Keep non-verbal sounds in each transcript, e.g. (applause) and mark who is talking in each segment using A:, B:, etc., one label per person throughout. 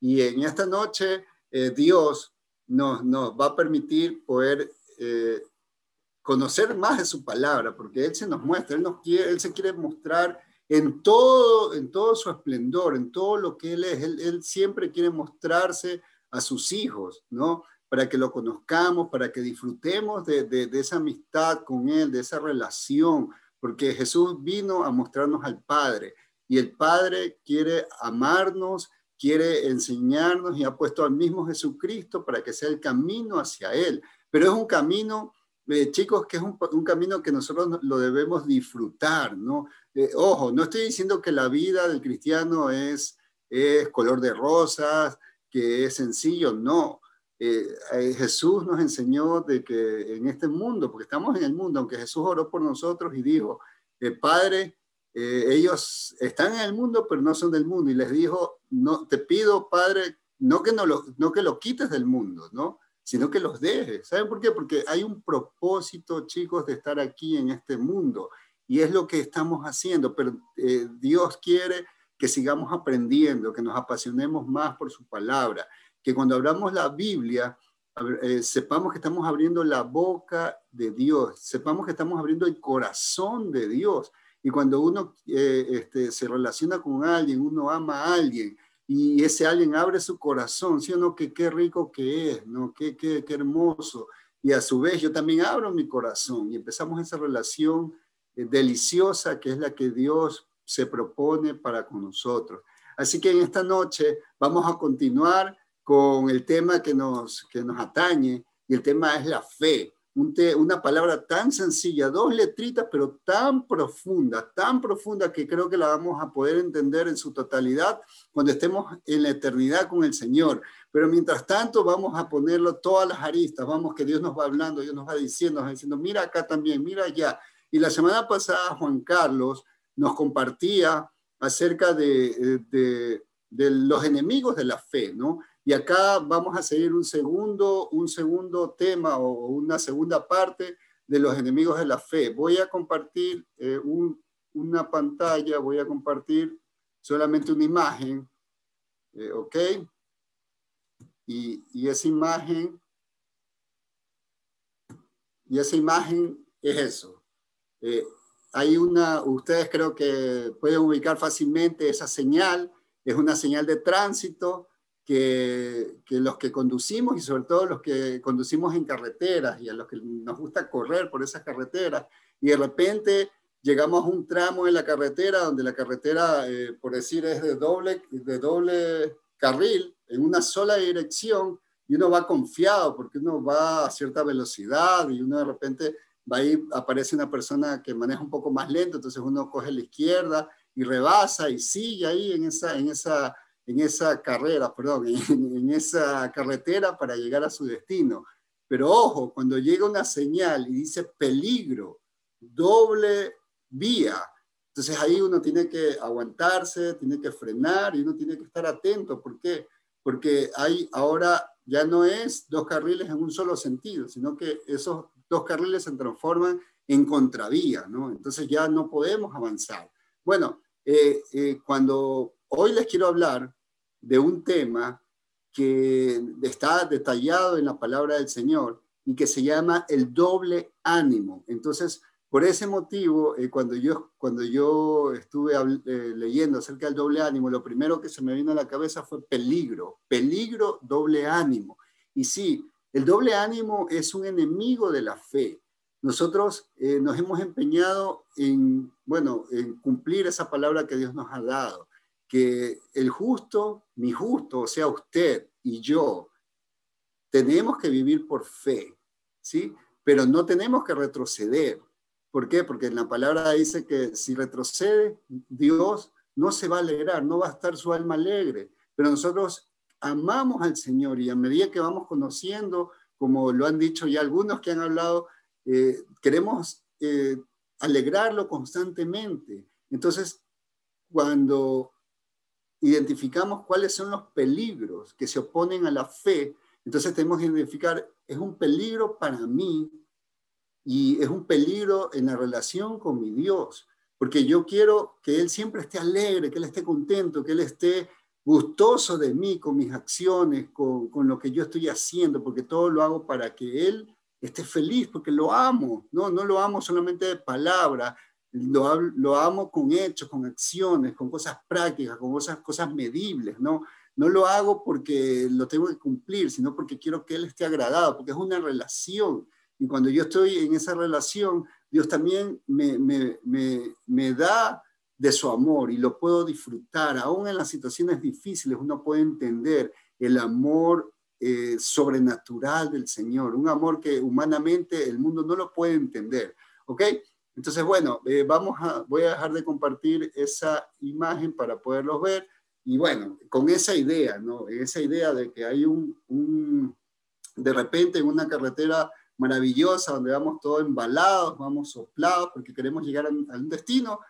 A: Y en esta noche eh, Dios nos, nos, va a permitir poder eh, conocer más de su palabra, porque Él se nos muestra, Él, nos él se quiere mostrar en todo, en todo su esplendor, en todo lo que Él es. Él, siempre quiere mostrarse a sus hijos, ¿no? Para que lo conozcamos, para que disfrutemos de, de esa amistad con Él, de esa relación, porque Jesús vino a mostrarnos al Padre y el Padre quiere amarnos, quiere enseñarnos y ha puesto al mismo Jesucristo para que sea el camino hacia Él. Pero es un camino, eh, chicos, que es un, camino que nosotros lo debemos disfrutar, ¿no? Eh, ojo, no estoy diciendo que la vida del cristiano es, es color de rosas, que es sencillo, no. Eh, eh, Jesús nos enseñó de que en este mundo, porque estamos en el mundo, aunque Jesús oró por nosotros y dijo, eh, Padre, eh, ellos están en el mundo, pero no son del mundo. Y les dijo, no, te pido, Padre, no que, no lo, no que lo quites del mundo, ¿no? sino que los dejes. ¿Saben por qué? Porque hay un propósito, chicos, de estar aquí en este mundo. Y es lo que estamos haciendo, pero eh, Dios quiere que sigamos aprendiendo, que nos apasionemos más por su palabra, que cuando hablamos la Biblia, eh, sepamos que estamos abriendo la boca de Dios, sepamos que estamos abriendo el corazón de Dios. Y cuando uno eh, este, se relaciona con alguien, uno ama a alguien, y ese alguien abre su corazón, ¿sí o no? Que qué rico que es, ¿no? Qué, qué, qué hermoso. Y a su vez yo también abro mi corazón y empezamos esa relación eh, deliciosa que es la que Dios se propone para con nosotros. Así que en esta noche vamos a continuar con el tema que nos, que nos atañe y el tema es la fe. Una palabra tan sencilla, dos letritas, pero tan profunda, tan profunda que creo que la vamos a poder entender en su totalidad cuando estemos en la eternidad con el Señor. Pero mientras tanto vamos a ponerlo todas las aristas, vamos que Dios nos va hablando, Dios nos va diciendo, nos va diciendo, mira acá también, mira allá. Y la semana pasada Juan Carlos nos compartía acerca de, de, de los enemigos de la fe, ¿no? Y acá vamos a seguir un segundo, un segundo tema o una segunda parte de los enemigos de la fe. Voy a compartir eh, un, una pantalla, voy a compartir solamente una imagen, eh, ¿ok? Y, y, esa imagen, y esa imagen es eso. Eh, hay una, ustedes creo que pueden ubicar fácilmente esa señal, es una señal de tránsito que, que, los que conducimos y sobre todo los que conducimos en carreteras y a los que nos gusta correr por esas carreteras y de repente llegamos a un tramo en la carretera donde la carretera, eh, por decir, es de doble, de doble carril en una sola dirección y uno va confiado porque uno va a cierta velocidad y uno de repente va ahí, aparece una persona que maneja un poco más lento, entonces uno coge la izquierda y rebasa y sigue ahí en esa, en esa en esa carrera, perdón, en, esa carretera para llegar a su destino. Pero ojo, cuando llega una señal y dice peligro, doble vía, entonces ahí uno tiene que aguantarse, tiene que frenar y uno tiene que estar atento. ¿Por qué? Porque hay ahora ya no es dos carriles en un solo sentido, sino que esos dos carriles se transforman en contravía, ¿no? Entonces ya no podemos avanzar. Bueno, eh, eh, cuando hoy les quiero hablar de un tema que está detallado en la palabra del Señor y que se llama el doble ánimo. Entonces, por ese motivo, eh, cuando, yo, cuando yo estuve eh, leyendo acerca del doble ánimo, lo primero que se me vino a la cabeza fue peligro, peligro, doble ánimo. Y sí, el doble ánimo es un enemigo de la fe. Nosotros eh, nos hemos empeñado en, bueno, en cumplir esa palabra que Dios nos ha dado que el justo, mi justo, o sea, usted y yo, tenemos que vivir por fe, ¿sí? Pero no tenemos que retroceder. ¿Por qué? Porque en la palabra dice que si retrocede, Dios no se va a alegrar, no va a estar su alma alegre. Pero nosotros amamos al Señor y a medida que vamos conociendo, como lo han dicho ya algunos que han hablado, eh, queremos eh, alegrarlo constantemente. Entonces, cuando identificamos cuáles son los peligros que se oponen a la fe, entonces tenemos que identificar, es un peligro para mí y es un peligro en la relación con mi Dios, porque yo quiero que Él siempre esté alegre, que Él esté contento, que Él esté gustoso de mí con mis acciones, con, con, lo que yo estoy haciendo, porque todo lo hago para que Él esté feliz, porque lo amo, no, no lo amo solamente de palabra, lo, lo amo con hechos, con acciones, con cosas prácticas, con cosas, cosas medibles, ¿no? No lo hago porque lo tengo que cumplir, sino porque quiero que Él esté agradado, porque es una relación. Y cuando yo estoy en esa relación, Dios también me, me, me, me da de su amor y lo puedo disfrutar. Aún en las situaciones difíciles uno puede entender el amor eh, sobrenatural del Señor, un amor que humanamente el mundo no lo puede entender. ¿Ok? Entonces, bueno, eh, vamos a, voy a dejar de compartir esa imagen para poderlos ver. Y bueno, con esa idea, ¿no? Esa idea de que hay un, un de repente en una carretera maravillosa donde vamos todos embalados, vamos soplados porque queremos llegar a un destino,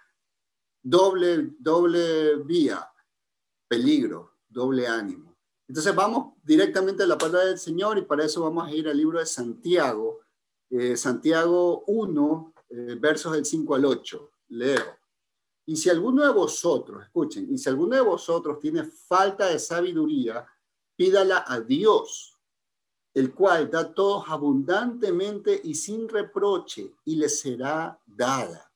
A: doble, doble vía, peligro, doble ánimo. Entonces vamos directamente a la palabra del Señor y para eso vamos a ir al libro de Santiago, eh, Santiago 1, eh, versos del 5 al 8. Leo. Y si alguno de vosotros, escuchen, y si alguno de vosotros tiene falta de sabiduría, pídala a Dios, el cual da todos abundantemente y sin reproche, y le será dada.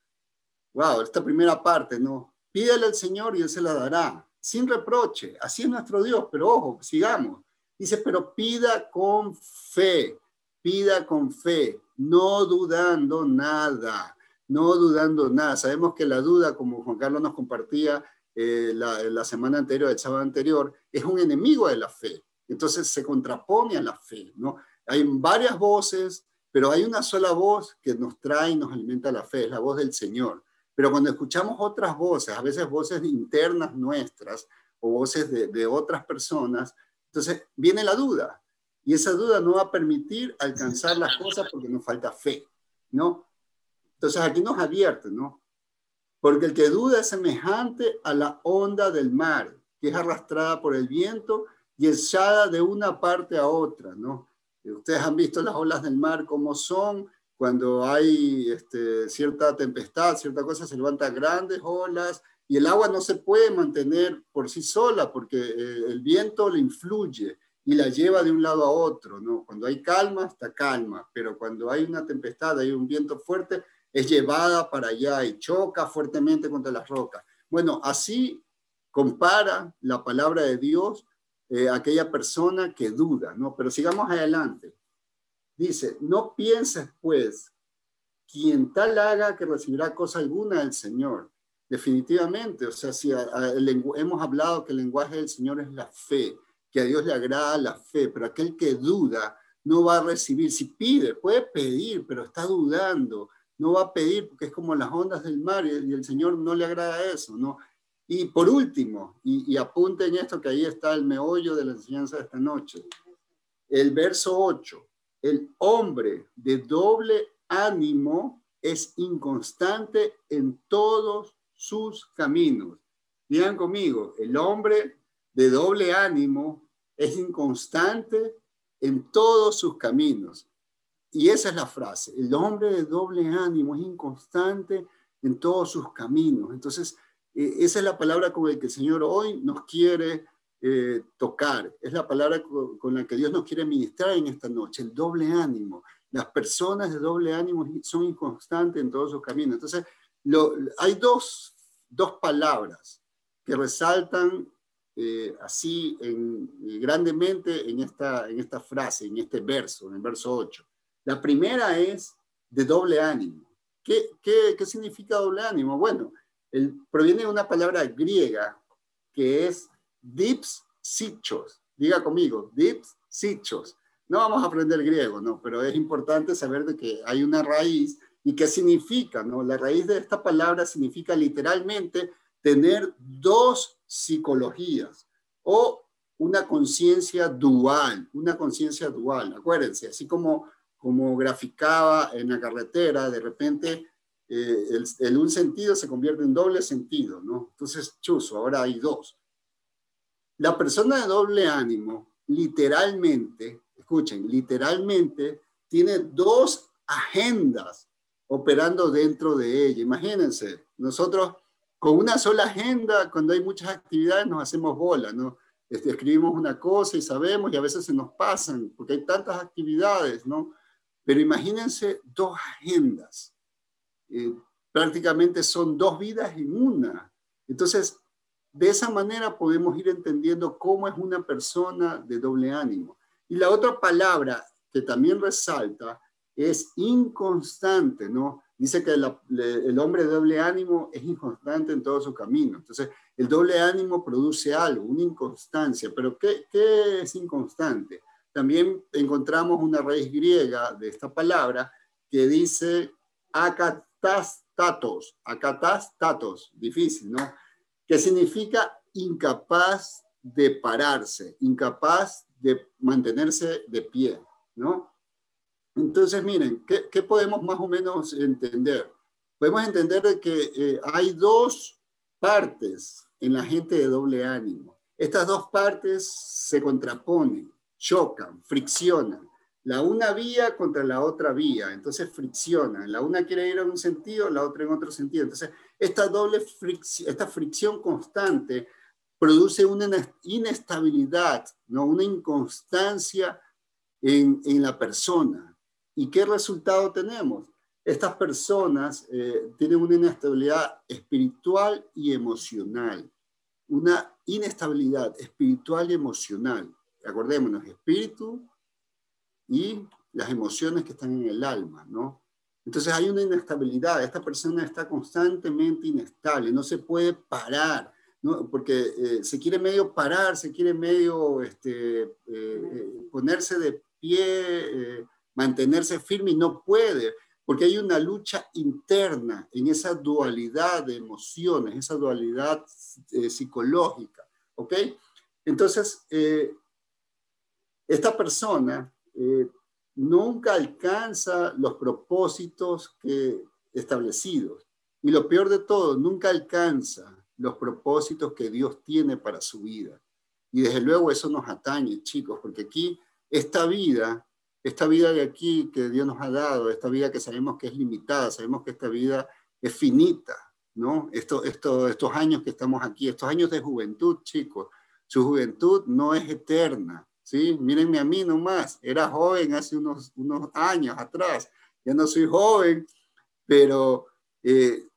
A: Wow, esta primera parte, ¿no? Pídele al Señor y Él se la dará, sin reproche. Así es nuestro Dios, pero ojo, sigamos. Dice, pero pida con fe, pida con fe, no dudando nada, no dudando nada. Sabemos que la duda, como Juan Carlos nos compartía eh, la, semana anterior, el sábado anterior, es un enemigo de la fe. Entonces se contrapone a la fe, ¿no? Hay varias voces, pero hay una sola voz que nos trae y nos alimenta la fe, es la voz del Señor. Pero cuando escuchamos otras voces, a veces voces internas nuestras o voces de, otras personas, entonces viene la duda. Y esa duda no va a permitir alcanzar las cosas porque nos falta fe, ¿no? Entonces aquí nos advierte, ¿no? Porque el que duda es semejante a la onda del mar, que es arrastrada por el viento y echada de una parte a otra, ¿no? Ustedes han visto las olas del mar como son, cuando hay este, cierta tempestad, cierta cosa, se levantan grandes olas y el agua no se puede mantener por sí sola porque eh, el viento le influye y la lleva de un lado a otro, ¿no? Cuando hay calma, está calma, pero cuando hay una tempestad, hay un viento fuerte, es llevada para allá y choca fuertemente contra las rocas. Bueno, así compara la palabra de Dios eh, aquella persona que duda, ¿no? Pero sigamos adelante. Dice, no pienses pues, quien tal haga que recibirá cosa alguna del Señor. Definitivamente, o sea, si hemos hablado que el lenguaje del Señor es la fe, que a Dios le agrada la fe, pero aquel que duda no va a recibir. Si pide, puede pedir, pero está dudando, no va a pedir porque es como las ondas del mar y el Señor no le agrada eso, ¿no? Y por último, y, apunten esto que ahí está el meollo de la enseñanza de esta noche, el verso 8 el hombre de doble ánimo es inconstante en todos sus caminos. Digan conmigo, el hombre de doble ánimo es inconstante en todos sus caminos. Y esa es la frase, el hombre de doble ánimo es inconstante en todos sus caminos. Entonces, eh, esa es la palabra con la que el Señor hoy nos quiere eh, tocar. Es la palabra con, la que Dios nos quiere ministrar en esta noche, el doble ánimo. Las personas de doble ánimo son inconstantes en todos sus caminos. Entonces, hay dos, dos, palabras que resaltan eh, así en, grandemente en esta, en esta frase, en este verso, en el verso 8. La primera es de doble ánimo. ¿Qué, qué, qué significa doble ánimo? Bueno, el, proviene de una palabra griega que es dips sichos. Diga conmigo, dips sichos. No vamos a aprender griego, ¿no? Pero es importante saber de que hay una raíz y qué significa, ¿no? La raíz de esta palabra significa literalmente tener dos psicologías o una conciencia dual, una conciencia dual. Acuérdense, así como, como graficaba en la carretera, de repente eh, el, el, un sentido se convierte en doble sentido, ¿no? Entonces, chuzo, ahora hay dos. La persona de doble ánimo, literalmente, escuchen, literalmente tiene dos agendas operando dentro de ella. Imagínense, nosotros con una sola agenda, cuando hay muchas actividades, nos hacemos bola, ¿no? este, escribimos una cosa y sabemos y a veces se nos pasan porque hay tantas actividades, ¿no? Pero imagínense dos agendas. Eh, prácticamente son dos vidas en una. Entonces, de esa manera podemos ir entendiendo cómo es una persona de doble ánimo. Y la otra palabra que también resalta es inconstante, ¿no? Dice que el hombre de doble ánimo es inconstante en todo su camino. Entonces, el doble ánimo produce algo, una inconstancia. Pero ¿qué, qué es inconstante? También encontramos una raíz griega de esta palabra que dice akatastatos, akatastatos, difícil, ¿no? Que significa incapaz de pararse, incapaz de mantenerse de pie, ¿no? Entonces, miren, ¿qué, podemos más o menos entender? Podemos entender que eh, hay dos partes en la gente de doble ánimo. Estas dos partes se contraponen, chocan, friccionan. La una vía contra la otra vía, entonces friccionan. La una quiere ir en un sentido, la otra en otro sentido. Entonces, esta doble fricción, esta fricción constante produce una inestabilidad, ¿no? una inconstancia en la persona. ¿Y qué resultado tenemos? Estas personas eh, tienen una inestabilidad espiritual y emocional, una inestabilidad espiritual y emocional. Acordémonos, espíritu y las emociones que están en el alma, ¿no? Entonces hay una inestabilidad, esta persona está constantemente inestable, no se puede parar, ¿no? porque eh, se quiere medio parar, se quiere medio este, eh, ponerse de pie, mantenerse firme y no puede, porque hay una lucha interna en esa dualidad de emociones, esa dualidad eh, psicológica, ¿ok? Entonces, eh, esta persona eh, nunca alcanza los propósitos que, establecidos. Y lo peor de todo, nunca alcanza los propósitos que Dios tiene para su vida. Y desde luego eso nos atañe, chicos, porque aquí esta vida esta vida de aquí que Dios nos ha dado, esta vida que sabemos que es limitada, sabemos que esta vida es finita, ¿no? Esto, esto, estos años que estamos aquí, estos años de juventud, chicos, su juventud no es eterna, ¿sí? Mírenme a mí nomás, era joven hace unos, unos años atrás, ya no soy joven, pero eh,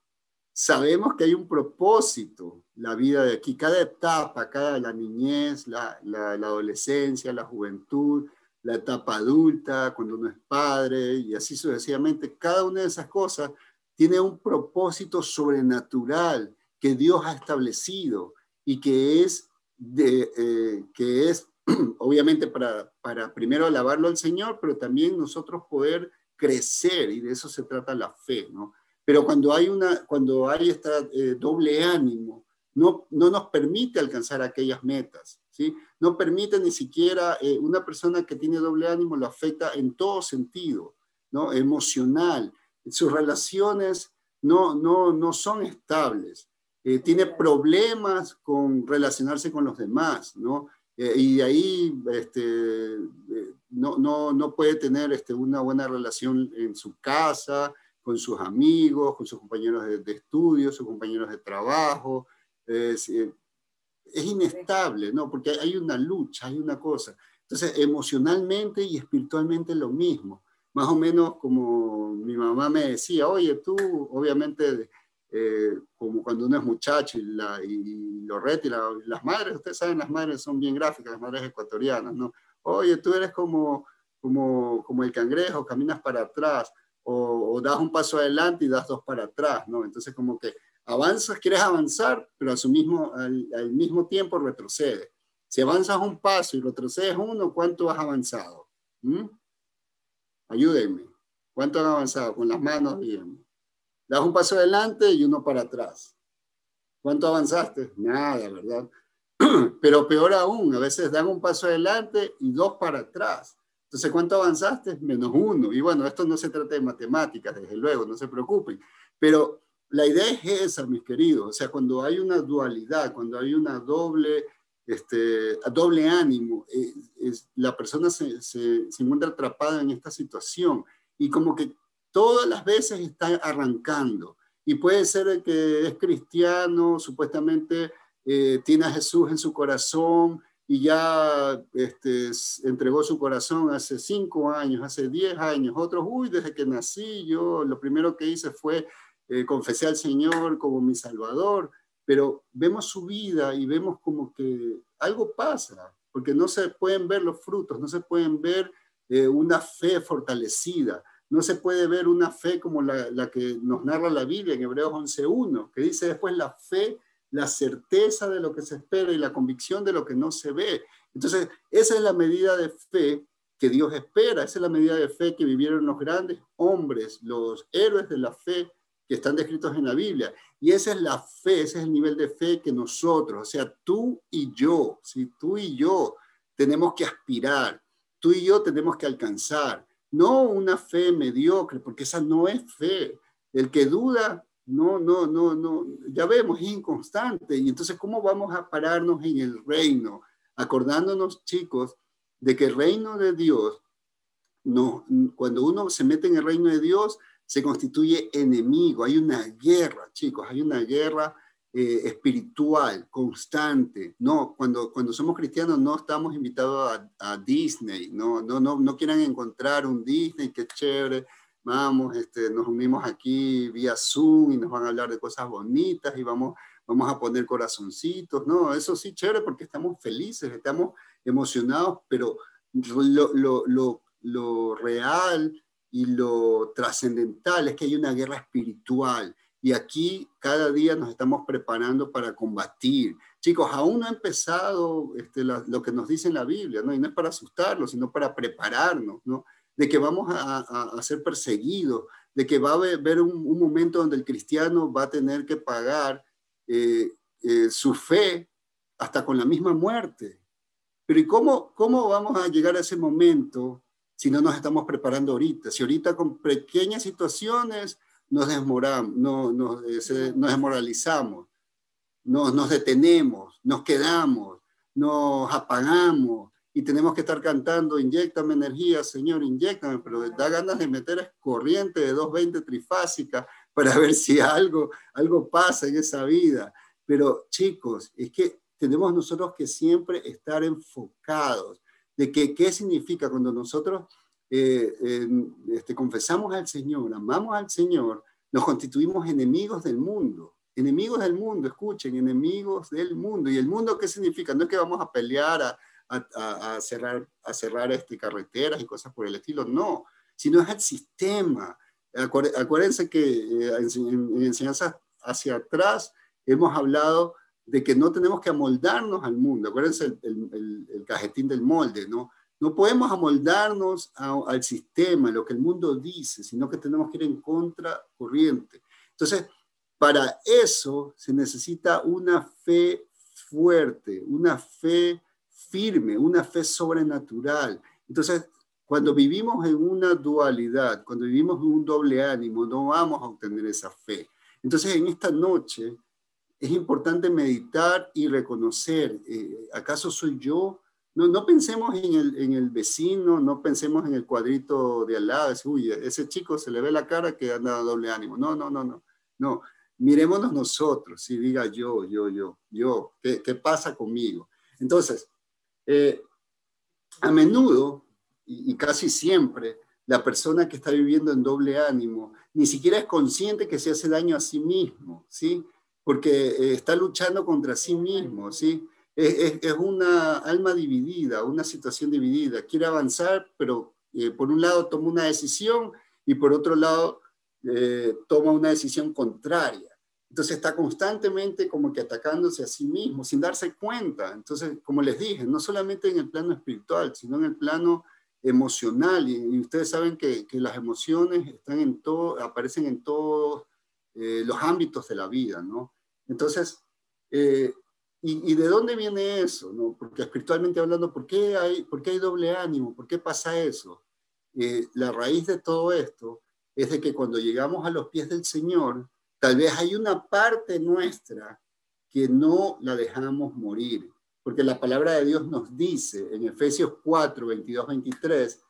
A: sabemos que hay un propósito, la vida de aquí, cada etapa, cada la niñez, la, la, la adolescencia, la juventud, la etapa adulta, cuando uno es padre y así sucesivamente. Cada una de esas cosas tiene un propósito sobrenatural que Dios ha establecido y que es, eh, que es (clears throat) obviamente para, para primero alabarlo al Señor, pero también nosotros poder crecer y de eso se trata la fe, ¿no? Pero cuando hay, una, cuando hay este doble ánimo, no, no nos permite alcanzar aquellas metas. No permite ni siquiera eh, una persona que tiene doble ánimo lo afecta en todo sentido, ¿no? Emocional. Sus relaciones no, no, no son estables. Eh, tiene problemas con relacionarse con los demás, ¿no? Eh, y de ahí este, no, no, no, puede tener este, una buena relación en su casa, con sus amigos, con sus compañeros de, estudio, sus compañeros de trabajo es inestable, ¿no? Porque hay una lucha, hay una cosa. Entonces, emocionalmente y espiritualmente lo mismo. Más o menos como mi mamá me decía, oye, tú, obviamente, eh, como cuando uno es muchacho y, la, y lo retira, las madres, ustedes saben, las madres son bien gráficas, las madres ecuatorianas, ¿no? Oye, tú eres como, como, como el cangrejo, caminas para atrás, o, o das un paso adelante y das dos para atrás, ¿no? Entonces, como que avanzas, quieres avanzar, pero a su mismo, al, mismo tiempo retrocedes. Si avanzas un paso y retrocedes uno, ¿cuánto has avanzado? ¿Mm? Ayúdenme. ¿Cuánto has avanzado? Con las manos bien. Das un paso adelante y uno para atrás. ¿Cuánto avanzaste? Nada, ¿verdad? (clears throat) Pero peor aún, a veces dan un paso adelante y dos para atrás. Entonces, ¿cuánto avanzaste? Menos uno. Y bueno, esto no se trata de matemáticas, desde luego, no se preocupen. Pero la idea es esa, mis queridos, o sea, cuando hay una dualidad, cuando hay una doble, este, doble ánimo, es, la persona se, se, se, encuentra atrapada en esta situación. Y como que todas las veces está arrancando. Y puede ser que es cristiano, supuestamente eh, tiene a Jesús en su corazón, y ya este, entregó su corazón hace cinco años, hace diez años, otros, uy, desde que nací yo lo primero que hice fue eh, confesar al Señor como mi Salvador, pero vemos su vida y vemos como que algo pasa, porque no se pueden ver los frutos, no se pueden ver eh, una fe fortalecida, no se puede ver una fe como la, la que nos narra la Biblia en Hebreos 11.1, que dice después la fe la certeza de lo que se espera y la convicción de lo que no se ve. Entonces, esa es la medida de fe que Dios espera, esa es la medida de fe que vivieron los grandes hombres, los héroes de la fe que están descritos en la Biblia. Y esa es la fe, ese es el nivel de fe que nosotros, o sea, tú y yo, si tú y yo tenemos que aspirar, tú y yo tenemos que alcanzar, no una fe mediocre, porque esa no es fe. El que duda no, no, no, no, ya vemos, es inconstante. Y entonces, ¿cómo vamos a pararnos en el reino? Acordándonos, chicos, de que el reino de Dios, no, cuando uno se mete en el reino de Dios, se constituye enemigo. Hay una guerra, chicos, hay una guerra eh, espiritual constante. No, cuando, cuando somos cristianos no estamos invitados a, a Disney, no, no, no, no quieran encontrar un Disney, qué chévere vamos, este, nos unimos aquí vía Zoom y nos van a hablar de cosas bonitas y vamos, vamos a poner corazoncitos. No, eso sí, chévere, porque estamos felices, estamos emocionados, pero lo, lo, lo, lo real y lo trascendental es que hay una guerra espiritual. Y aquí cada día nos estamos preparando para combatir. Chicos, aún no ha empezado este, lo que nos dice en la Biblia, ¿no? Y no es para asustarlos, sino para prepararnos, ¿no? de que vamos a, ser perseguidos, de que va a haber un, momento donde el cristiano va a tener que pagar eh, eh, su fe hasta con la misma muerte. Pero ¿y cómo vamos a llegar a ese momento si no nos estamos preparando ahorita? Si ahorita con pequeñas situaciones nos, desmoramos, no, nos, nos desmoralizamos, nos, nos detenemos, nos quedamos, nos apagamos, y tenemos que estar cantando, inyectame energía, Señor, inyectame, pero da ganas de meter corriente de 220 trifásica para ver si algo, algo pasa en esa vida. Pero chicos, es que tenemos nosotros que siempre estar enfocados de que, qué significa cuando nosotros eh, este, confesamos al Señor, amamos al Señor, nos constituimos enemigos del mundo. Enemigos del mundo, escuchen, enemigos del mundo. ¿Y el mundo qué significa? No es que vamos a pelear, a, a, cerrar, a cerrar este, carreteras y cosas por el estilo, no, sino es el sistema. Acuérdense que eh, en, enseñanzas hacia atrás hemos hablado de que no tenemos que amoldarnos al mundo. Acuérdense el, el, cajetín del molde, ¿no? No podemos amoldarnos al sistema, lo que el mundo dice, sino que tenemos que ir en contra corriente. Entonces, para eso se necesita una fe fuerte, una fe firme, una fe sobrenatural. Entonces, cuando vivimos en una dualidad, cuando vivimos en un doble ánimo, no vamos a obtener esa fe. Entonces, en esta noche es importante meditar y reconocer, eh, ¿acaso soy yo? No, no pensemos en el, en el, vecino, no pensemos en el cuadrito de al lado, uy, ese chico se le ve la cara que anda a doble ánimo. No, no, no, no. No, mirémonos nosotros y diga yo, yo, yo, yo, ¿qué, qué pasa conmigo? Entonces, eh, a menudo, y, casi siempre, la persona que está viviendo en doble ánimo ni siquiera es consciente que se hace daño a sí mismo, ¿sí? Porque eh, está luchando contra sí mismo, ¿sí? Es, una alma dividida, una situación dividida. Quiere avanzar, pero eh, por un lado toma una decisión y por otro lado toma una decisión contraria. Entonces está constantemente como que atacándose a sí mismo sin darse cuenta. Entonces, como les dije, no solamente en el plano espiritual, sino en el plano emocional. Y, ustedes saben que, las emociones están en todo, aparecen en todos eh, los ámbitos de la vida, ¿no? Entonces, eh, y, de dónde viene eso? ¿no? Porque espiritualmente hablando, ¿por qué hay, por qué hay doble ánimo? ¿Por qué pasa eso? Eh, la raíz de todo esto es de que cuando llegamos a los pies del Señor, Tal vez hay una parte nuestra que no la dejamos morir, porque la palabra de Dios nos dice en Efesios 4, 22, 23,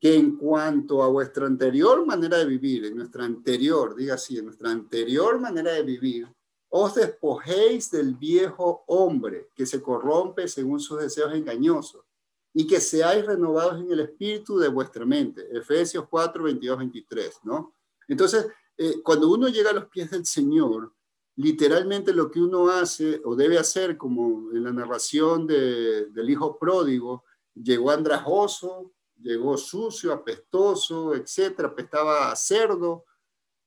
A: que en cuanto a vuestra anterior manera de vivir, en nuestra anterior, diga así, en nuestra anterior manera de vivir, os despojéis del viejo hombre que se corrompe según sus deseos engañosos y que seáis renovados en el espíritu de vuestra mente. Efesios 4, 22, 23, ¿no? Entonces, eh, cuando uno llega a los pies del Señor, literalmente lo que uno hace o debe hacer, como en la narración del hijo pródigo, llegó andrajoso, llegó sucio, apestoso, etcétera, apestaba a cerdo.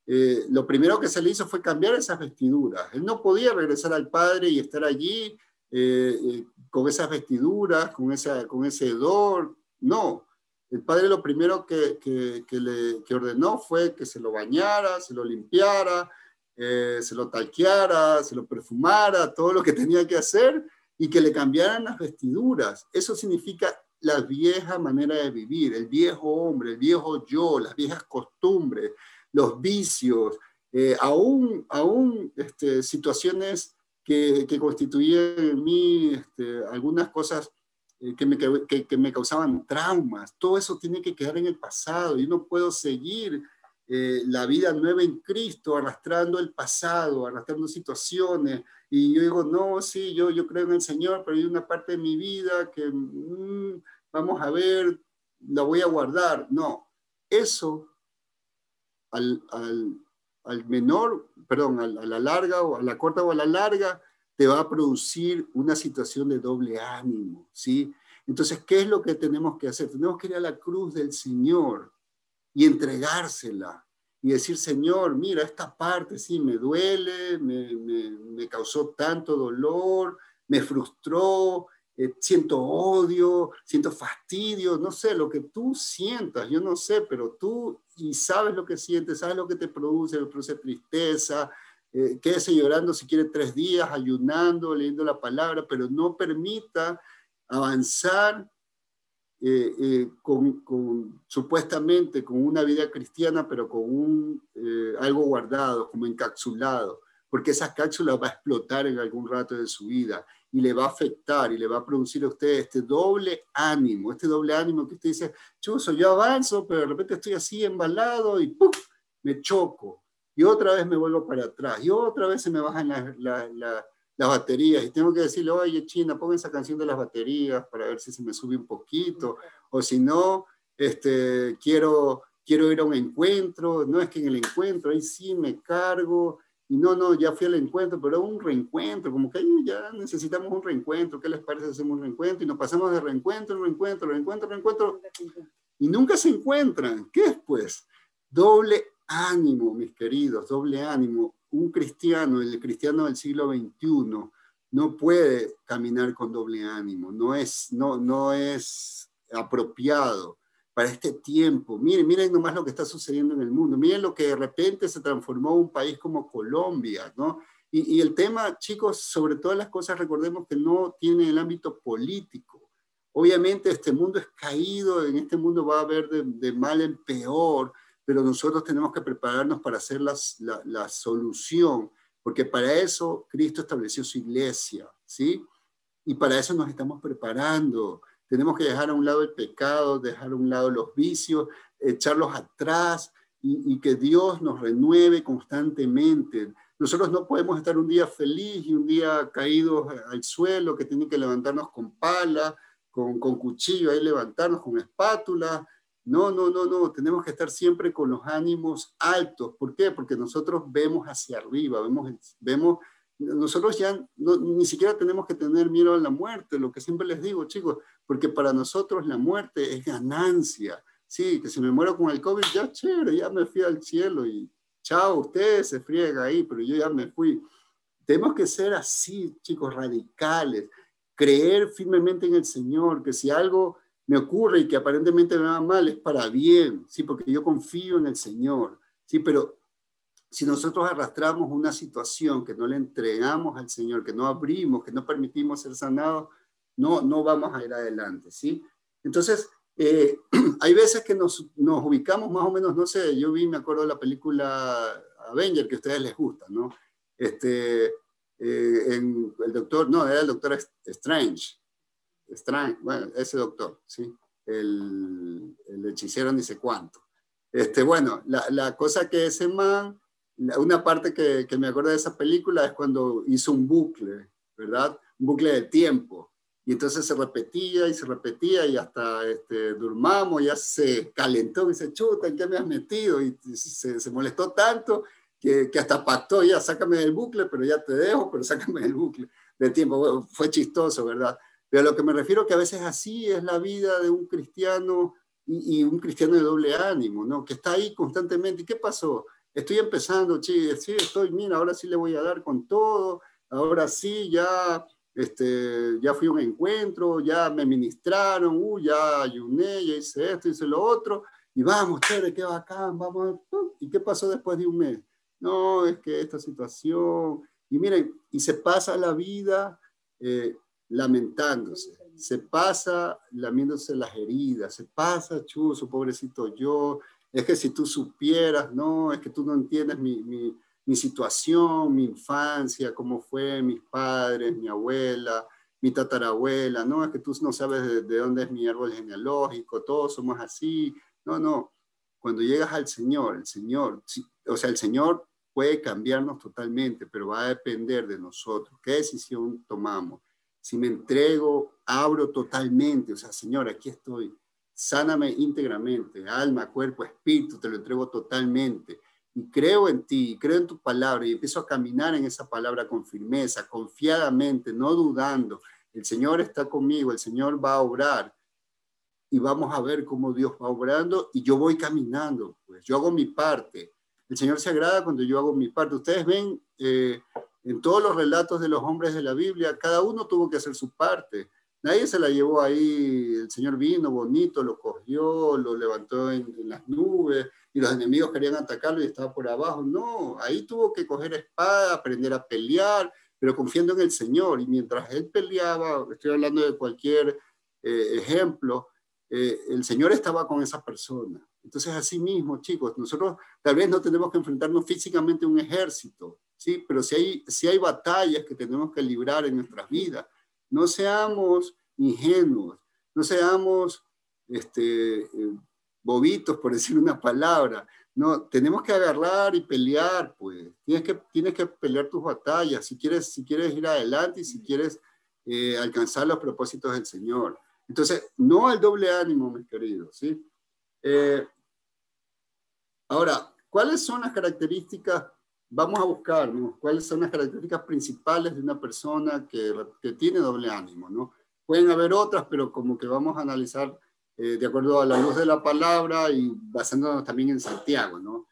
A: Eh, lo primero que se le hizo fue cambiar esas vestiduras. Él no podía regresar al Padre y estar allí eh, eh, con esas vestiduras, con, esa, con ese hedor. No, el Padre lo primero que, que, le, que ordenó fue que se lo bañara, se lo limpiara, se lo talqueara, se lo perfumara, todo lo que tenía que hacer y que le cambiaran las vestiduras. Eso significa la vieja manera de vivir, el viejo hombre, el viejo yo, las viejas costumbres, los vicios, eh, aún, aún este, situaciones que, que, constituían en mí este, algunas cosas eh, que, me, que, me causaban traumas. Todo eso tiene que quedar en el pasado. y no puedo seguir eh, la vida nueva en Cristo arrastrando el pasado, arrastrando situaciones. Y yo digo, no, sí, yo, yo creo en el Señor, pero hay una parte de mi vida que... Mm, vamos a ver, la voy a guardar. No, eso al, menor, perdón, a, la larga o a la corta o a la larga, te va a producir una situación de doble ánimo, ¿sí? Entonces, ¿qué es lo que tenemos que hacer? Tenemos que ir a la cruz del Señor y entregársela y decir, Señor, mira, esta parte sí me duele, me, me causó tanto dolor, me frustró, eh, siento odio, siento fastidio, no sé, lo que tú sientas, yo no sé, pero tú y sabes lo que sientes, sabes lo que te produce, te produce tristeza, eh, quédese llorando si quiere tres días, ayunando, leyendo la palabra, pero no permita avanzar eh, eh, con, supuestamente con una vida cristiana, pero con un, algo guardado, como encapsulado, porque esa cápsula va a explotar en algún rato de su vida y le va a afectar y le va a producir a usted este doble ánimo, este doble ánimo que usted dice, chuso, yo avanzo, pero de repente estoy así embalado y ¡puf! me choco. Y otra vez me vuelvo para atrás. Y otra vez se me bajan las baterías. Y tengo que decirle, oye, China, ponga esa canción de las baterías para ver si se me sube un poquito. O si no, este, quiero, quiero ir a un encuentro. No es que en el encuentro ahí sí me cargo y no, no, ya fui al encuentro, pero un reencuentro, como que ya necesitamos un reencuentro, ¿qué les parece si hacemos un reencuentro? Y nos pasamos de reencuentro en reencuentro, reencuentro, reencuentro, y nunca se encuentran. ¿Qué es pues? Doble ánimo, mis queridos, doble ánimo. Un cristiano, el cristiano del siglo XXI, no puede caminar con doble ánimo, no es, no, no es apropiado para este tiempo. Miren, miren nomás lo que está sucediendo en el mundo. Miren lo que de repente se transformó un país como Colombia, ¿no? Y, el tema, chicos, sobre todas las cosas, recordemos que no tiene el ámbito político. Obviamente este mundo es caído, en este mundo va a haber de, mal en peor, pero nosotros tenemos que prepararnos para hacer la, la solución, porque para eso Cristo estableció su iglesia, ¿sí? Y para eso nos estamos preparando. Tenemos que dejar a un lado el pecado, dejar a un lado los vicios, echarlos atrás y, que Dios nos renueve constantemente. Nosotros no podemos estar un día feliz y un día caídos al suelo, que tienen que levantarnos con pala, con, con cuchillo, ahí levantarnos con espátula. No, no, no, no, tenemos que estar siempre con los ánimos altos. ¿Por qué? Porque nosotros vemos hacia arriba, vemos, vemos nosotros ya ni siquiera tenemos que tener miedo a la muerte, lo que siempre les digo, chicos, porque para nosotros la muerte es ganancia. Sí, que si me muero con el COVID, ya chévere, ya me fui al cielo y chao, ustedes se friega ahí, pero yo ya me fui. Tenemos que ser así, chicos, radicales, creer firmemente en el Señor, que si algo me ocurre y que aparentemente me va mal, es para bien, sí, porque yo confío en el Señor, sí, pero si nosotros arrastramos una situación que no le entregamos al Señor, que no abrimos, que no permitimos ser sanados, no, no vamos a ir adelante, ¿sí? Entonces, eh, (clears throat) hay veces que nos, nos, ubicamos más o menos, no sé, yo vi, me acuerdo de la película Avenger, que a ustedes les gusta, ¿no? Este, eh, el doctor, no, era el doctor Strange, Strange, bueno, ese doctor, ¿sí? El, el hechicero ni sé cuánto. Este, bueno, la, la cosa que ese man una parte que, que me acuerdo de esa película es cuando hizo un bucle, ¿verdad? Un bucle de tiempo. Y entonces se repetía y se repetía y hasta este, ya se calentó y dice, chuta, ¿en qué me has metido? Y se, se molestó tanto que, que, hasta pactó, ya sácame del bucle, pero ya te dejo, pero sácame del bucle de tiempo. fue chistoso, ¿verdad? Pero a lo que me refiero que a veces así es la vida de un cristiano y, un cristiano de doble ánimo, ¿no? Que está ahí constantemente. ¿Y qué pasó? Estoy empezando, sí, estoy, mira, ahora sí le voy a dar con todo, ahora sí, ya, este, ya fui a un encuentro, ya me ministraron, uh, ya ayuné, ya hice esto, hice lo otro, y vamos, chévere, qué bacán, vamos. ¿Y qué pasó después de un mes? No, es que esta situación, y miren, y se pasa la vida eh, lamentándose, se pasa lamiéndose las heridas, se pasa, chuzo, pobrecito yo, es que si tú supieras, no, es que tú no entiendes mi, mi, mi situación, mi infancia, cómo fue, mis padres, mi abuela, mi tatarabuela, no, es que tú no sabes de, de, dónde es mi árbol genealógico, todos somos así, no, no, cuando llegas al Señor, el Señor, o sea, el Señor puede cambiarnos totalmente, pero va a depender de nosotros, qué decisión tomamos si me entrego, abro totalmente, o sea, Señor, aquí estoy, sáname íntegramente, alma, cuerpo, espíritu, te lo entrego totalmente. Y creo en ti, creo en tu palabra y empiezo a caminar en esa palabra con firmeza, confiadamente, no dudando. El Señor está conmigo, el Señor va a obrar y vamos a ver cómo Dios va obrando y yo voy caminando, pues yo hago mi parte. El Señor se agrada cuando yo hago mi parte. Ustedes ven eh, en todos los relatos de los hombres de la Biblia, cada uno tuvo que hacer su parte. Nadie se la llevó ahí, el Señor vino bonito, lo cogió, lo levantó en, las nubes y los enemigos querían atacarlo y estaba por abajo. No, ahí tuvo que coger espada, aprender a pelear, pero confiando en el Señor. Y mientras él peleaba, estoy hablando de cualquier eh, ejemplo, eh, el Señor estaba con esa persona. Entonces, así mismo, chicos, nosotros tal vez no tenemos que enfrentarnos físicamente a un ejército, ¿sí? Pero si hay, si hay batallas que tenemos que librar en nuestras vidas, no seamos ingenuos, no seamos este, eh, bobitos, por (laughs) decir una palabra. No, tenemos que agarrar y pelear, pues. Tienes que, tienes que pelear tus batallas si quieres, si quieres ir adelante y si quieres eh, alcanzar los propósitos del Señor. Entonces, no al doble ánimo, mis queridos, ¿sí? Eh, ahora, ¿cuáles son las características vamos a buscar ¿no? cuáles son las características principales de una persona que, que, tiene doble ánimo. ¿no? Pueden haber otras, pero como que vamos a analizar eh, de acuerdo a la luz de la palabra y basándonos también en Santiago. ¿no?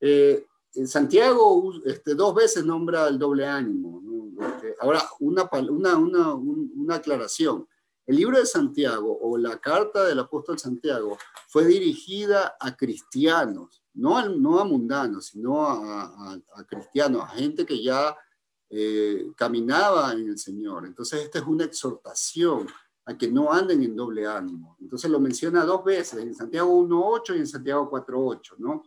A: Eh, en Santiago este, dos veces nombra el doble ánimo. ¿no? Este, ahora, una, una, una, una aclaración. El libro de Santiago o la carta del apóstol Santiago fue dirigida a cristianos no a, no a mundanos, sino a, cristianos, a gente que ya eh, caminaba en el Señor. Entonces, esta es una exhortación a que no anden en doble ánimo. Entonces lo menciona dos veces, en Santiago 1.8 y en Santiago 4.8, ¿no?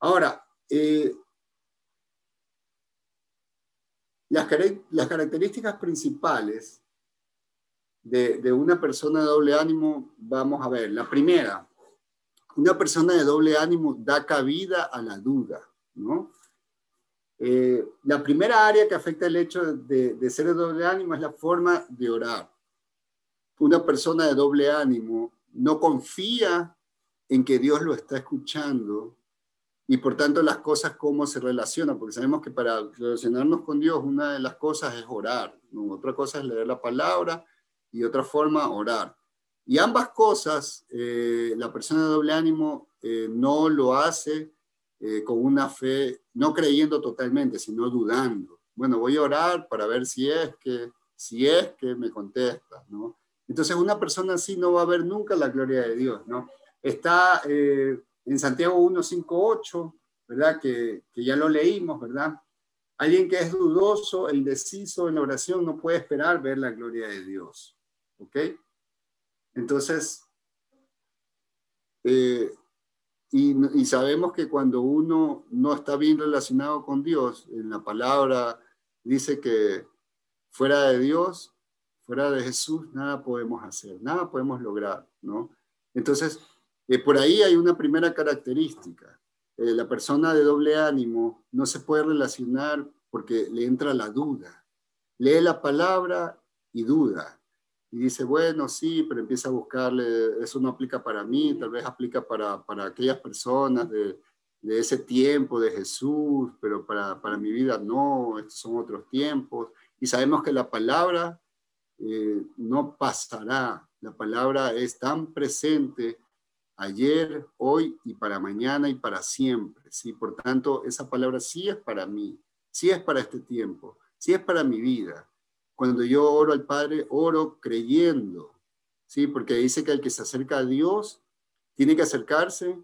A: Ahora, eh, las, las, características principales de, de, una persona de doble ánimo, vamos a ver. La primera, una persona de doble ánimo da cabida a la duda, ¿no? Eh, la primera área que afecta el hecho de, ser de doble ánimo es la forma de orar. Una persona de doble ánimo no confía en que Dios lo está escuchando y por tanto las cosas cómo se relacionan, porque sabemos que para relacionarnos con Dios una de las cosas es orar, otra cosa es leer la palabra y otra forma orar. Y ambas cosas, eh, la persona de doble ánimo eh, no lo hace eh, con una fe, no creyendo totalmente, sino dudando. Bueno, voy a orar para ver si es que, si es que me contesta, ¿no? Entonces una persona así no va a ver nunca la gloria de Dios, ¿no? Está en Santiago 1.5.8, ¿verdad? Que, que ya lo leímos, ¿verdad? Alguien que es dudoso e indeciso en la oración no puede esperar ver la gloria de Dios, ¿ok? Entonces, eh, y, sabemos que cuando uno no está bien relacionado con Dios, en la palabra dice que fuera de Dios, fuera de Jesús, nada podemos hacer, nada podemos lograr, ¿no? Entonces, eh, por ahí hay una primera característica. eh, la persona de doble ánimo no se puede relacionar porque le entra la duda. Lee la palabra y duda. Y dice, bueno, sí, pero empieza a buscarle, eso no aplica para mí, tal vez aplica para, para aquellas personas de, de, ese tiempo de Jesús, pero para, para, mi vida no, estos son otros tiempos. Y sabemos que la palabra eh, no pasará, la palabra es tan presente ayer, hoy y para mañana y para siempre. ¿sí? Por tanto, esa palabra sí es para mí, sí es para este tiempo, sí es para mi vida. Cuando yo oro al Padre, oro creyendo, ¿sí? porque dice que el que se acerca a Dios tiene que acercarse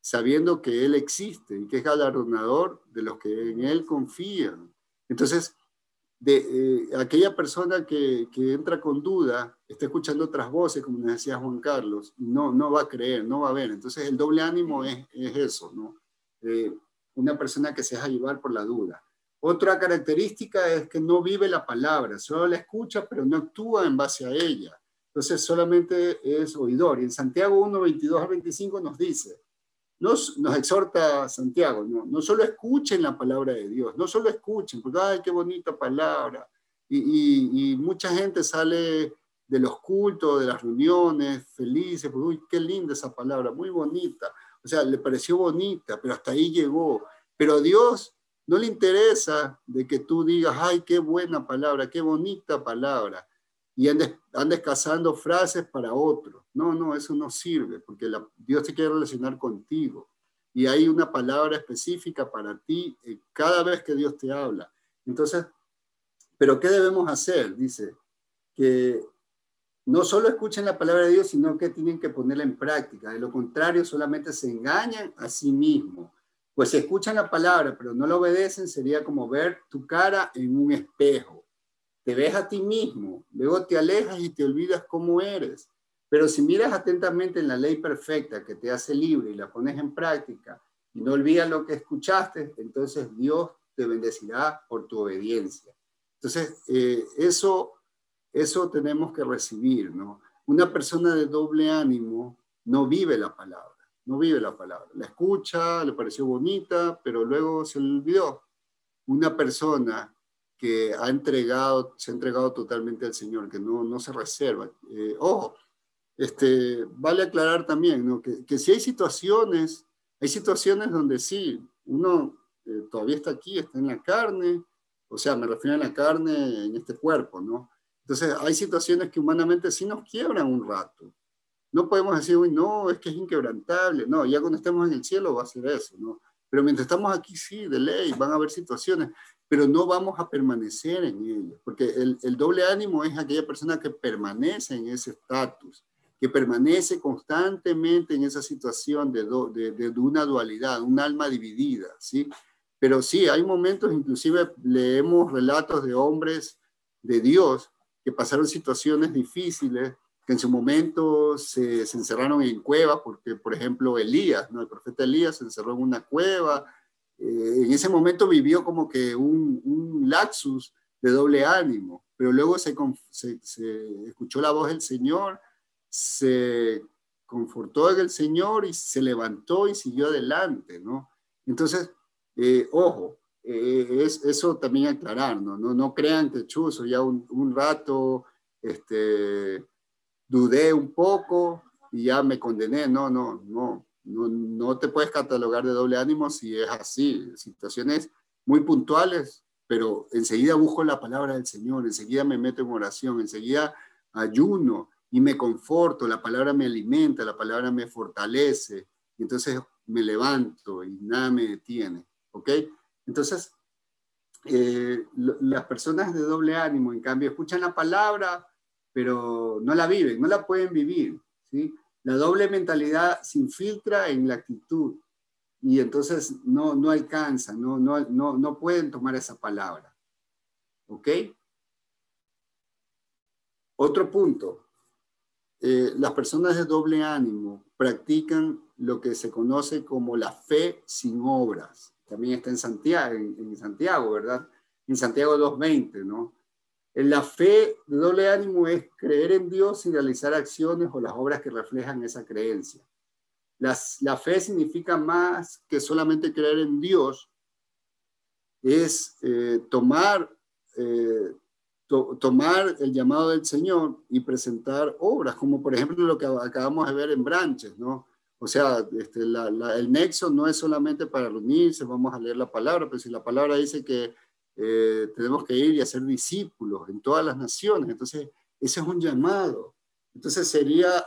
A: sabiendo que Él existe y que es galardonador de los que en Él confían. Entonces, de eh, aquella persona que, entra con duda, está escuchando otras voces, como nos decía Juan Carlos, no, no va a creer, no va a ver. Entonces, el doble ánimo es, es eso, ¿no? Eh, una persona que se deja llevar por la duda. Otra característica es que no vive la palabra, solo la escucha, pero no actúa en base a ella. Entonces solamente es oidor. Y en Santiago 1, 22 a 25 nos dice, nos, exhorta Santiago, ¿no? no solo escuchen la palabra de Dios, no solo escuchen, porque, ay, qué bonita palabra. Y, y, mucha gente sale de los cultos, de las reuniones, felices, porque, uy, qué linda esa palabra, muy bonita. O sea, le pareció bonita, pero hasta ahí llegó. Pero Dios no le interesa de que tú digas, ay, qué buena palabra, qué bonita palabra, y andes, andes cazando frases para otros. No, no, eso no sirve, porque Dios te quiere relacionar contigo. Y hay una palabra específica para ti eh, cada vez que Dios te habla. Entonces, ¿pero qué debemos hacer? Dice, que no solo escuchen la palabra de Dios, sino que tienen que ponerla en práctica. De lo contrario, solamente se engañan a sí mismos. Pues escuchan la palabra pero no la obedecen, sería como ver tu cara en un espejo. Te ves a ti mismo, luego te alejas y te olvidas cómo eres. Pero si miras atentamente en la ley perfecta que te hace libre y la pones en práctica y no olvidas lo que escuchaste, entonces Dios te bendecirá por tu obediencia. Entonces, eh, eso, eso tenemos que recibir, ¿no? Una persona de doble ánimo no vive la palabra no vive la palabra. La escucha, le pareció bonita, pero luego se le olvidó. Una persona que ha entregado, se ha entregado totalmente al Señor, que no, no se reserva. Eh, ojo, este, vale aclarar también ¿no? que, que si hay situaciones, hay situaciones donde sí, uno eh, todavía está aquí, está en la carne, o sea, me refiero a la carne en este cuerpo, ¿no? Entonces, hay situaciones que humanamente sí nos quiebran un rato, no podemos decir, uy, no, es que es inquebrantable. No, ya cuando estemos en el cielo va a ser eso, ¿no? Pero mientras estamos aquí, sí, de ley, van a haber situaciones, pero no vamos a permanecer en ello, porque el, el doble ánimo es aquella persona que permanece en ese estatus, que permanece constantemente en esa situación de, de, de, una dualidad, un alma dividida, ¿sí? Pero sí, hay momentos, inclusive leemos relatos de hombres de Dios que pasaron situaciones difíciles que en su momento se, se, encerraron en cuevas, porque, por ejemplo, Elías, ¿no? el profeta Elías se encerró en una cueva, eh, en ese momento vivió como que un, un, laxus de doble ánimo, pero luego se, se, escuchó la voz del Señor, se confortó en el Señor y se levantó y siguió adelante, ¿no? Entonces, eh, ojo, eh, es, eso también aclarar, ¿no? No, no crean que chuzo, ya un, un rato, este dudé un poco y ya me condené. No, no, no, no, no te puedes catalogar de doble ánimo si es así. Situaciones muy puntuales, pero enseguida busco la palabra del Señor, enseguida me meto en oración, enseguida ayuno y me conforto, la palabra me alimenta, la palabra me fortalece, y entonces me levanto y nada me detiene, ¿ok? Entonces, eh, las personas de doble ánimo, en cambio, escuchan la palabra, pero no la viven, no la pueden vivir. ¿sí? La doble mentalidad se infiltra en la actitud y entonces no, no alcanzan, no, no, no, no pueden tomar esa palabra. ¿Ok? Otro punto. Eh, las personas de doble ánimo practican lo que se conoce como la fe sin obras. También está en Santiago, en, en Santiago ¿verdad? En Santiago 2.20, ¿no? La fe de doble ánimo es creer en Dios y realizar acciones o las obras que reflejan esa creencia. la fe significa más que solamente creer en Dios, es eh, tomar, eh, tomar el llamado del Señor y presentar obras, como por ejemplo lo que acabamos de ver en Branches, ¿no? O sea, este, el nexo no es solamente para reunirse, vamos a leer la palabra, pero si la palabra dice que eh, tenemos que ir y hacer discípulos en todas las naciones, entonces ese es un llamado. Entonces sería,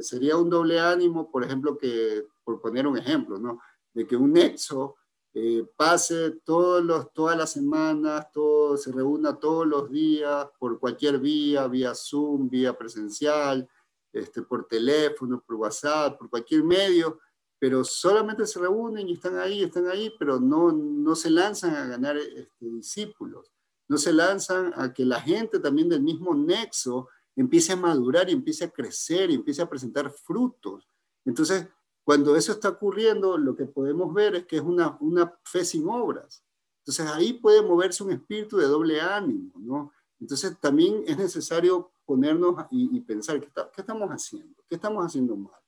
A: sería un doble ánimo, por ejemplo, que, por poner un ejemplo, ¿no? De que un nexo eh, pase todos los, todas las semanas, todo, se reúna todos los días por cualquier vía, vía Zoom, vía presencial, este, por teléfono, por WhatsApp, por cualquier medio, pero solamente se reúnen y están ahí, están ahí, pero no, no se lanzan a ganar este, discípulos, no se lanzan a que la gente también del mismo nexo empiece a madurar y empiece a crecer y empiece a presentar frutos. Entonces, cuando eso está ocurriendo, lo que podemos ver es que es una, una fe sin obras. Entonces ahí puede moverse un espíritu de doble ánimo, ¿no? Entonces también es necesario ponernos y, pensar, ¿qué, ¿qué, estamos haciendo? ¿Qué estamos haciendo mal?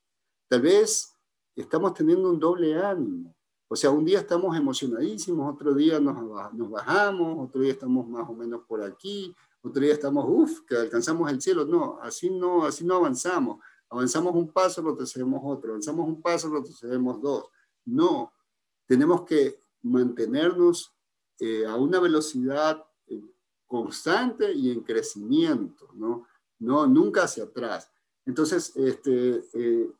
A: Tal vez estamos teniendo un doble ánimo. O sea, un día estamos emocionadísimos, otro día nos, nos bajamos, otro día estamos más o menos por aquí, otro día estamos, uff, que alcanzamos el cielo. No, así no, así no avanzamos. Avanzamos un paso, retrocedemos otro. Avanzamos un paso, retrocedemos dos. No, tenemos que mantenernos eh, a una velocidad eh, constante y en crecimiento, ¿no? No, nunca hacia atrás. Entonces, este, eh,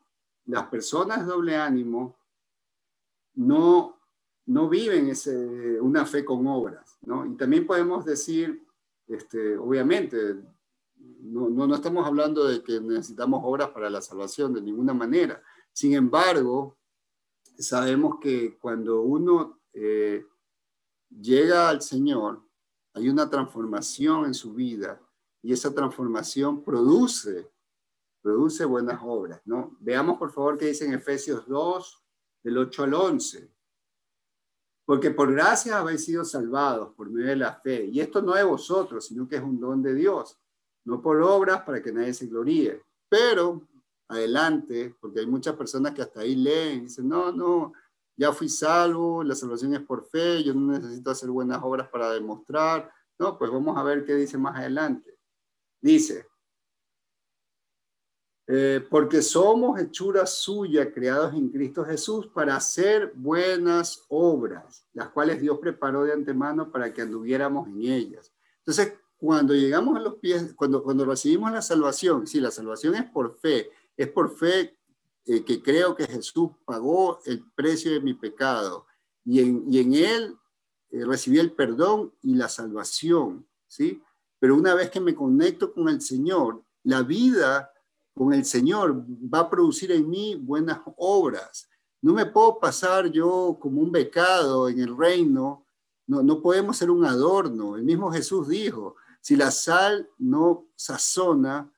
A: las personas doble ánimo no, no viven una fe con obras, ¿no? Y también podemos decir, este, obviamente, no, no, estamos hablando de que necesitamos obras para la salvación de ninguna manera. Sin embargo, sabemos que cuando uno eh, llega al Señor, hay una transformación en su vida y esa transformación produce, produce buenas obras. ¿no? Veamos por favor qué dice en Efesios 2, del 8 al 11. Porque por gracia habéis sido salvados por medio de la fe. Y esto no es vosotros, sino que es un don de Dios no por obras para que nadie se gloríe. Pero adelante, porque hay muchas personas que hasta ahí leen y dicen, no, no, ya fui salvo, la salvación es por fe, yo no necesito hacer buenas obras para demostrar. No, pues vamos a ver qué dice más adelante. Dice, eh, porque somos hechura suya, creados en Cristo Jesús, para hacer buenas obras, las cuales Dios preparó de antemano para que anduviéramos en ellas. Entonces, cuando llegamos a los pies, cuando, cuando recibimos la salvación, sí, la salvación es por fe, es por fe eh, que creo que Jesús pagó el precio de mi pecado y en, y en Él eh, recibí el perdón y la salvación, ¿sí? Pero una vez que me conecto con el Señor, la vida con el Señor va a producir en mí buenas obras. No me puedo pasar yo como un becado en el reino, no, no podemos ser un adorno. El mismo Jesús dijo, si la sal no sazona,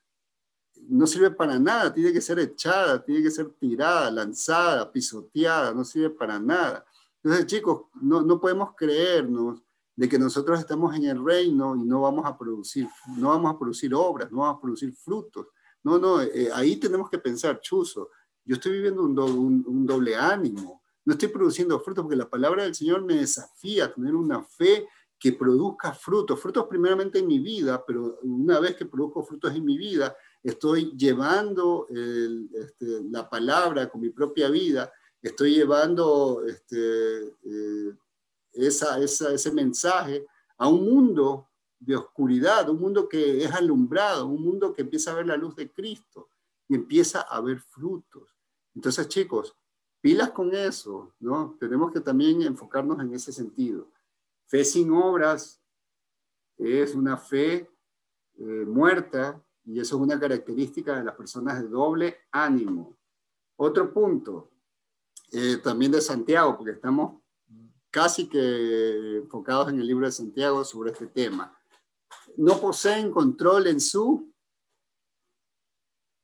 A: no sirve para nada, tiene que ser echada, tiene que ser tirada, lanzada, pisoteada, no sirve para nada. Entonces, chicos, no, no podemos creernos de que nosotros estamos en el reino y no vamos a producir, no vamos a producir obras, no vamos a producir frutos. No, no, eh, ahí tenemos que pensar, chuzo, yo estoy viviendo un, doble ánimo, no estoy produciendo frutos porque la palabra del Señor me desafía a tener una fe que produzca frutos, frutos primeramente en mi vida, pero una vez que produzco frutos en mi vida, estoy llevando este, la palabra con mi propia vida, estoy llevando este, eh, ese mensaje a un mundo de oscuridad, un mundo que es alumbrado, un mundo que empieza a ver la luz de Cristo y empieza a ver frutos. Entonces, chicos, pilas con eso, ¿no? Tenemos que también enfocarnos en ese sentido. Fe sin obras es una fe eh, muerta y eso es una característica de las personas de doble ánimo. Otro punto, eh, también de Santiago, porque estamos casi que enfocados en el libro de Santiago sobre este tema. No poseen control en su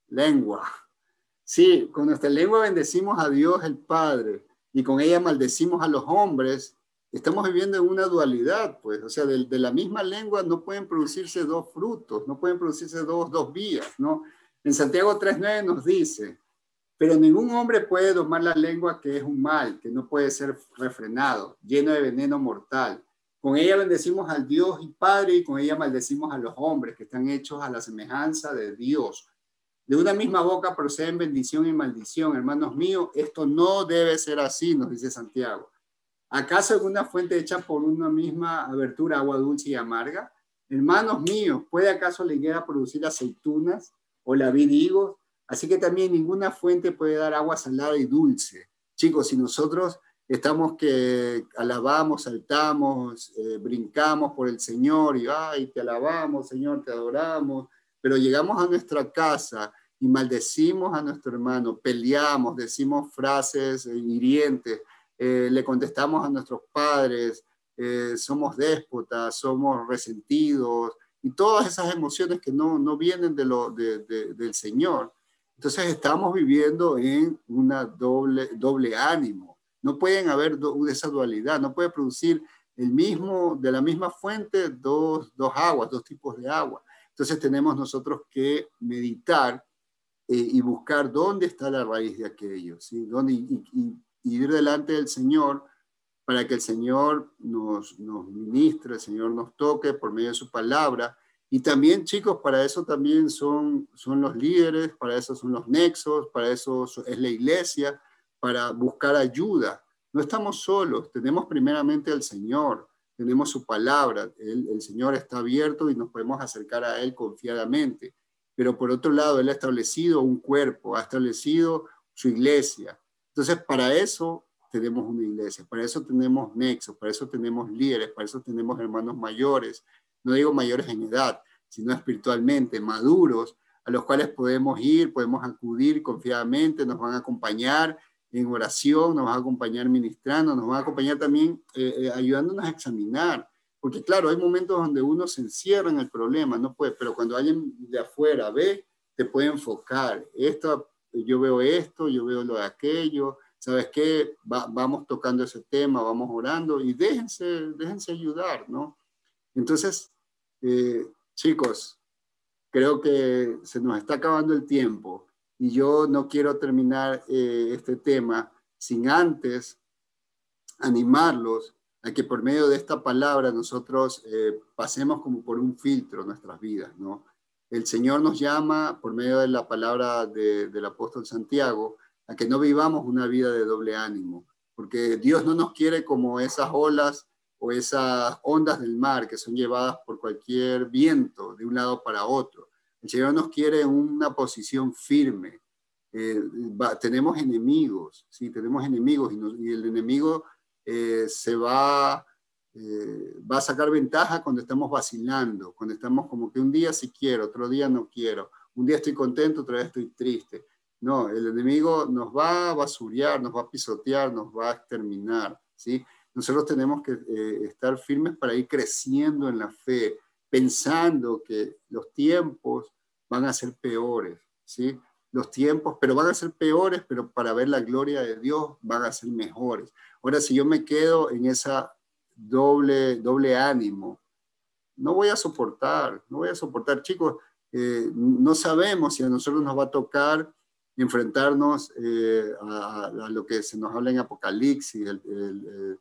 A: lengua. Sí, con nuestra lengua bendecimos a Dios el Padre y con ella maldecimos a los hombres estamos viviendo en una dualidad, pues, o sea, de, la misma lengua no pueden producirse dos frutos, no pueden producirse dos, dos vías, ¿no? En Santiago 3.9 nos dice, Pero ningún hombre puede domar la lengua que es un mal, que no puede ser refrenado, lleno de veneno mortal. Con ella bendecimos al Dios y Padre y con ella maldecimos a los hombres que están hechos a la semejanza de Dios. De una misma boca proceden bendición y maldición. Hermanos míos, esto no debe ser así, nos dice Santiago. ¿Acaso alguna fuente hecha por una misma abertura agua dulce y amarga? Hermanos míos, ¿puede acaso la higuera producir aceitunas o la vid higos? Así que también ninguna fuente puede dar agua salada y dulce. Chicos, si nosotros estamos que alabamos, saltamos, eh, brincamos por el Señor y, ay, te alabamos, Señor, te adoramos, pero llegamos a nuestra casa y maldecimos a nuestro hermano, peleamos, decimos frases hirientes, eh, le contestamos a nuestros padres, eh, somos déspotas, somos resentidos y todas esas emociones que no, no vienen de lo, del Señor. Entonces estamos viviendo en una doble, doble ánimo. No pueden haber esa dualidad, no puede producir el mismo, de la misma fuente dos, dos aguas, dos tipos de agua. Entonces tenemos nosotros que meditar eh, y buscar dónde está la raíz de aquello. ¿Dónde, y, ir delante del Señor para que el Señor nos, nos ministre, el Señor nos toque por medio de su palabra. Y también, chicos, para eso también son, son los líderes, para eso son los nexos, para eso es la iglesia, para buscar ayuda. No estamos solos, tenemos primeramente al Señor, tenemos su palabra, el, Señor está abierto y nos podemos acercar a Él confiadamente. Pero por otro lado, Él ha establecido un cuerpo, ha establecido su iglesia. Entonces, para eso tenemos una iglesia, para eso tenemos nexos, para eso tenemos líderes, para eso tenemos hermanos mayores, no digo mayores en edad, sino espiritualmente, maduros, a los cuales podemos ir, podemos acudir confiadamente, nos van a acompañar en oración, nos van a acompañar ministrando, nos van a acompañar también eh, eh, ayudándonos a examinar. Porque claro, hay momentos donde uno se encierra en el problema, no puede, pero cuando alguien de afuera ve, te puede enfocar. Esto, yo veo esto, yo veo lo de aquello, ¿sabes qué? vamos tocando ese tema, vamos orando y déjense, déjense ayudar, ¿no? Entonces, eh, chicos, creo que se nos está acabando el tiempo y yo no quiero terminar eh, este tema sin antes animarlos a que por medio de esta palabra nosotros eh, pasemos como por un filtro nuestras vidas, ¿no? El Señor nos llama por medio de la palabra del apóstol Santiago a que no vivamos una vida de doble ánimo, porque Dios no nos quiere como esas olas o esas ondas del mar que son llevadas por cualquier viento de un lado para otro. El Señor nos quiere en una posición firme. Eh, tenemos enemigos, sí, tenemos enemigos y, el enemigo eh, se va, eh, va a sacar ventaja cuando estamos vacilando, cuando estamos como que un día sí quiero, otro día no quiero, un día estoy contento, otro día estoy triste. No, el enemigo nos va a basurear, nos va a pisotear, nos va a exterminar, ¿sí? Nosotros tenemos que eh, estar firmes para ir creciendo en la fe, pensando que los tiempos van a ser peores, ¿sí? Los tiempos, pero van a ser peores, pero para ver la gloria de Dios van a ser mejores. Ahora, si yo me quedo en esa doble, doble ánimo, no voy a soportar, no voy a soportar. Chicos, eh, no sabemos si a nosotros nos va a tocar enfrentarnos eh, a, lo que se nos habla en Apocalipsis, el,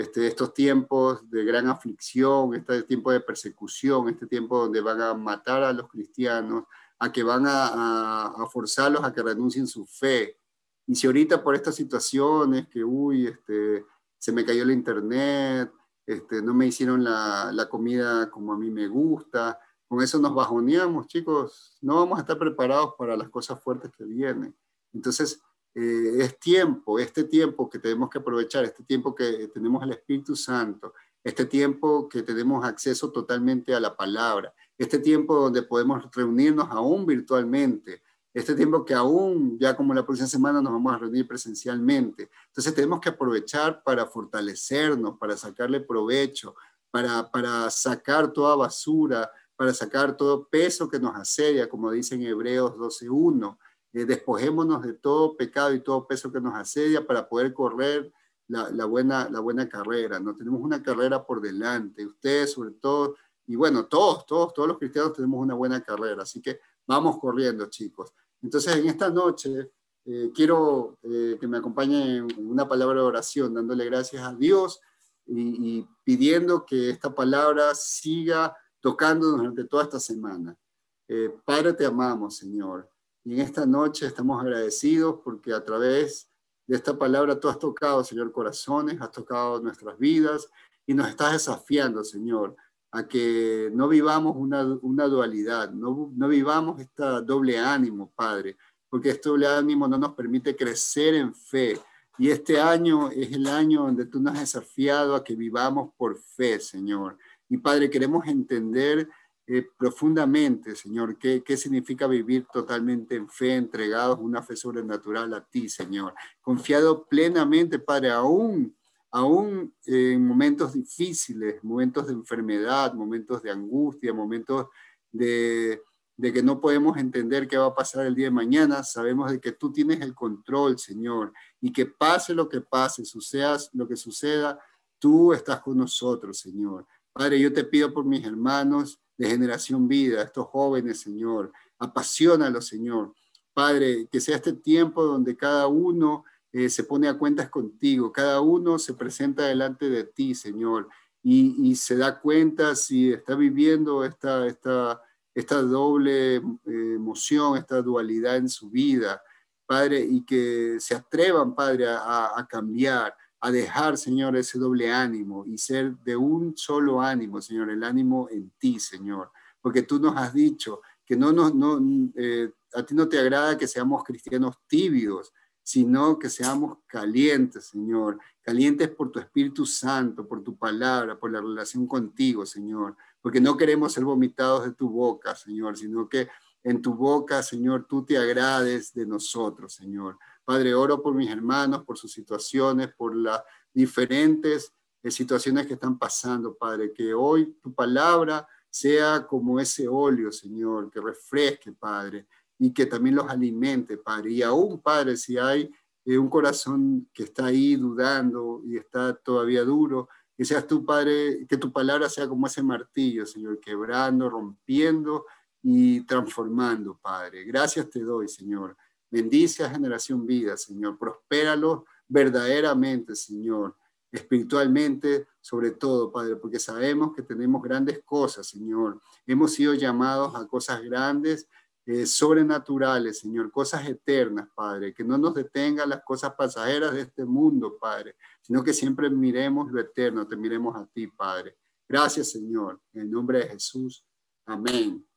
A: este, estos tiempos de gran aflicción, este tiempo de persecución, este tiempo donde van a matar a los cristianos, a que van a, forzarlos a que renuncien su fe. Y si ahorita por estas situaciones, que uy, este, se me cayó el internet, este, no me hicieron la, la comida como a mí me gusta, con eso nos bajoneamos, chicos, no vamos a estar preparados para las cosas fuertes que vienen. Entonces, eh, es tiempo, este tiempo que tenemos que aprovechar, este tiempo que tenemos el Espíritu Santo, este tiempo que tenemos acceso totalmente a la palabra, este tiempo donde podemos reunirnos aún virtualmente, este tiempo que aún, ya como la próxima semana, nos vamos a reunir presencialmente. Entonces tenemos que aprovechar para fortalecernos, para sacarle provecho, para, para sacar toda basura, para sacar todo peso que nos asedia, como dice en Hebreos 12.1 eh, despojémonos de todo pecado y todo peso que nos asedia para poder correr la, buena, la buena carrera. No tenemos una carrera por delante. Ustedes, sobre todo, y bueno, todos, todos, todos los cristianos tenemos una buena carrera. Así que vamos corriendo, chicos. Entonces, en esta noche, eh, quiero eh, que me acompañe en una palabra de oración, dándole gracias a Dios y, pidiendo que esta palabra siga tocando durante toda esta semana. Eh, Padre, te amamos, Señor. En esta noche estamos agradecidos porque a través de esta palabra tú has tocado, Señor, corazones, has tocado nuestras vidas y nos estás desafiando, Señor, a que no vivamos una, una dualidad, no, no vivamos este doble ánimo, Padre, porque este doble ánimo no nos permite crecer en fe, y este año es el año donde tú nos has desafiado a que vivamos por fe, Señor. Y Padre, queremos entender eh, profundamente, Señor, qué, qué significa vivir totalmente en fe, entregados a una fe sobrenatural a ti, Señor. Confiado plenamente, Padre, aún, aún en momentos difíciles, momentos de enfermedad, momentos de angustia, momentos de, de que no podemos entender qué va a pasar el día de mañana, sabemos de que tú tienes el control, Señor, y que pase lo que pase, suceda lo que suceda, tú estás con nosotros, Señor. Padre, yo te pido por mis hermanos de generación vida, estos jóvenes, Señor, apasionalos, Señor. Padre, que sea este tiempo donde cada uno eh, se pone a cuentas contigo, cada uno se presenta delante de ti, Señor, y, y se da cuenta si está viviendo esta, esta, esta doble eh, emoción, esta dualidad en su vida, Padre, y que se atrevan, Padre, a, cambiar, a dejar, Señor, ese doble ánimo y ser de un solo ánimo, Señor, el ánimo en ti, Señor, porque tú nos has dicho que no, no, no eh, a ti no te agrada que seamos cristianos tibios, sino que seamos calientes, Señor, calientes por tu Espíritu Santo, por tu palabra, por la relación contigo, Señor, porque no queremos ser vomitados de tu boca, Señor, sino que en tu boca, Señor, tú te agrades de nosotros, Señor. Padre, oro por mis hermanos, por sus situaciones, por las diferentes eh, situaciones que están pasando, Padre, que hoy tu palabra sea como ese óleo, Señor, que refresque, Padre, y que también los alimente, Padre. Y aún, Padre, si hay eh, un corazón que está ahí dudando y está todavía duro, que seas tú, Padre, que tu palabra sea como ese martillo, Señor, quebrando, rompiendo y transformando, Padre. Gracias te doy, Señor. Bendice a generación vida, Señor. Prospéralo verdaderamente, Señor. Espiritualmente, sobre todo, Padre, porque sabemos que tenemos grandes cosas, Señor. Hemos sido llamados a cosas grandes eh, sobrenaturales, Señor, cosas eternas, Padre, que no nos detengan las cosas pasajeras de este mundo, Padre, sino que siempre miremos lo eterno, te miremos a ti, Padre. Gracias, Señor, en el nombre de Jesús. Amén